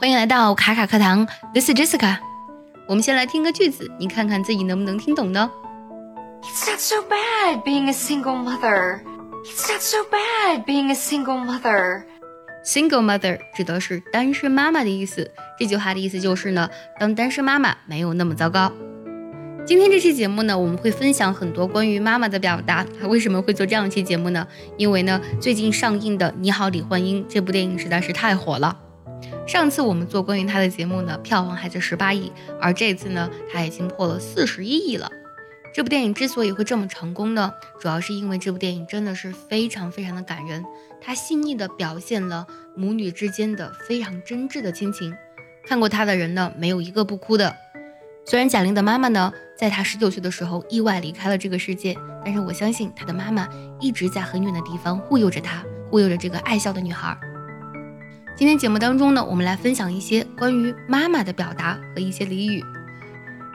欢迎来到卡卡课堂，This is Jessica。我们先来听个句子，你看看自己能不能听懂呢？It's not so bad being a single mother. It's not so bad being a single mother. Single mother 指的是单身妈妈的意思。这句话的意思就是呢，当单身妈妈没有那么糟糕。今天这期节目呢，我们会分享很多关于妈妈的表达。为什么会做这样一期节目呢？因为呢，最近上映的《你好，李焕英》这部电影实在是太火了。上次我们做关于他的节目呢，票房还在十八亿，而这次呢，他已经破了四十一亿了。这部电影之所以会这么成功呢，主要是因为这部电影真的是非常非常的感人，它细腻的表现了母女之间的非常真挚的亲情。看过他的人呢，没有一个不哭的。虽然贾玲的妈妈呢，在她十九岁的时候意外离开了这个世界，但是我相信她的妈妈一直在很远的地方护佑着她，护佑着这个爱笑的女孩。今天节目当中呢，我们来分享一些关于妈妈的表达和一些俚语。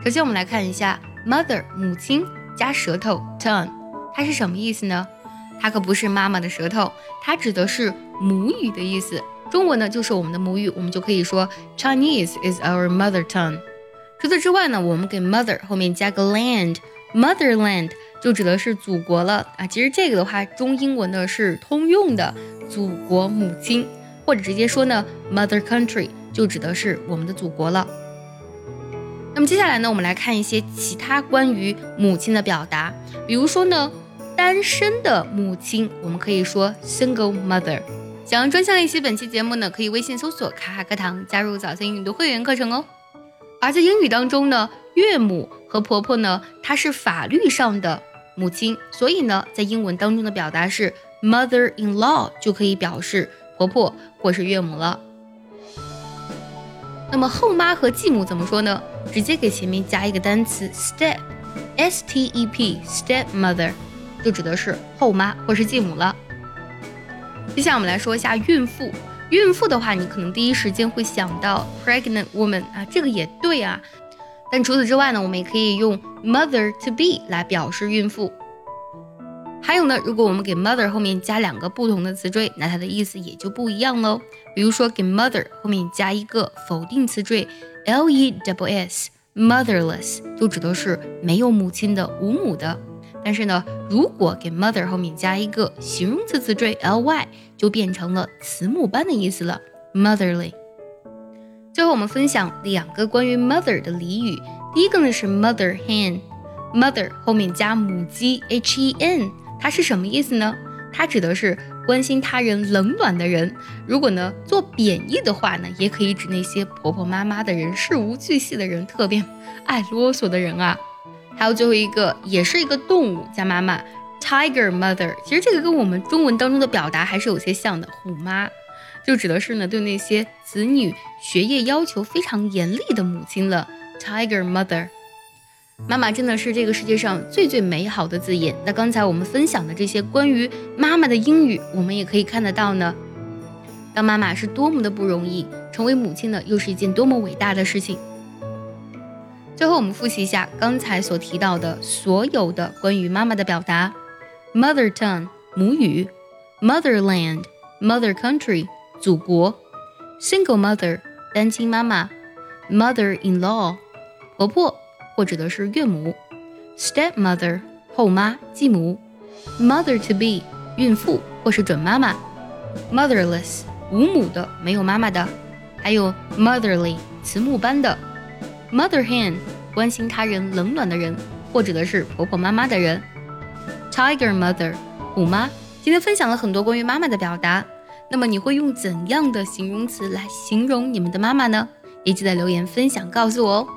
首先，我们来看一下。Mother 母亲加舌头 tongue，它是什么意思呢？它可不是妈妈的舌头，它指的是母语的意思。中文呢就是我们的母语，我们就可以说 Chinese is our mother tongue。除此之外呢，我们给 mother 后面加个 land，motherland 就指的是祖国了啊。其实这个的话，中英文呢是通用的，祖国母亲，或者直接说呢 mother country 就指的是我们的祖国了。那么接下来呢，我们来看一些其他关于母亲的表达。比如说呢，单身的母亲，我们可以说 single mother。想要专项练习本期节目呢，可以微信搜索“卡卡课堂”，加入早餐英语的会员课程哦。而在英语当中呢，岳母和婆婆呢，她是法律上的母亲，所以呢，在英文当中的表达是 mother-in-law，就可以表示婆婆或是岳母了。那么后妈和继母怎么说呢？直接给前面加一个单词 step，s t e p stepmother，就指的是后妈或是继母了。接下来我们来说一下孕妇。孕妇的话，你可能第一时间会想到 pregnant woman 啊，这个也对啊。但除此之外呢，我们也可以用 mother to be 来表示孕妇。还有呢，如果我们给 mother 后面加两个不同的词缀，那它的意思也就不一样喽。比如说，给 mother 后面加一个否定词缀 l e w s，motherless 就指的是没有母亲的、无母的。但是呢，如果给 mother 后面加一个形容词词缀 l y，就变成了慈母般的意思了，motherly。最后我们分享两个关于 mother 的俚语，第一个呢是 mother hen，mother 后面加母鸡 h e n。它是什么意思呢？它指的是关心他人冷暖的人。如果呢做贬义的话呢，也可以指那些婆婆妈妈的人、事无巨细的人、特别爱啰嗦的人啊。还有最后一个，也是一个动物加妈妈，tiger mother。其实这个跟我们中文当中的表达还是有些像的，虎妈，就指的是呢对那些子女学业要求非常严厉的母亲了，tiger mother。妈妈真的是这个世界上最最美好的字眼。那刚才我们分享的这些关于妈妈的英语，我们也可以看得到呢。当妈妈是多么的不容易，成为母亲呢，又是一件多么伟大的事情。最后，我们复习一下刚才所提到的所有的关于妈妈的表达：mother tongue 母语，motherland mother country 祖国，single mother 单亲妈妈，mother-in-law 婆婆。或指的是岳母，stepmother 后妈继母，mother to be 孕妇或是准妈妈，motherless 无母的没有妈妈的，还有 motherly 慈母般的，mother hen 关心他人冷暖的人，或指的是婆婆妈妈的人，tiger mother 虎妈。今天分享了很多关于妈妈的表达，那么你会用怎样的形容词来形容你们的妈妈呢？也记得留言分享告诉我哦。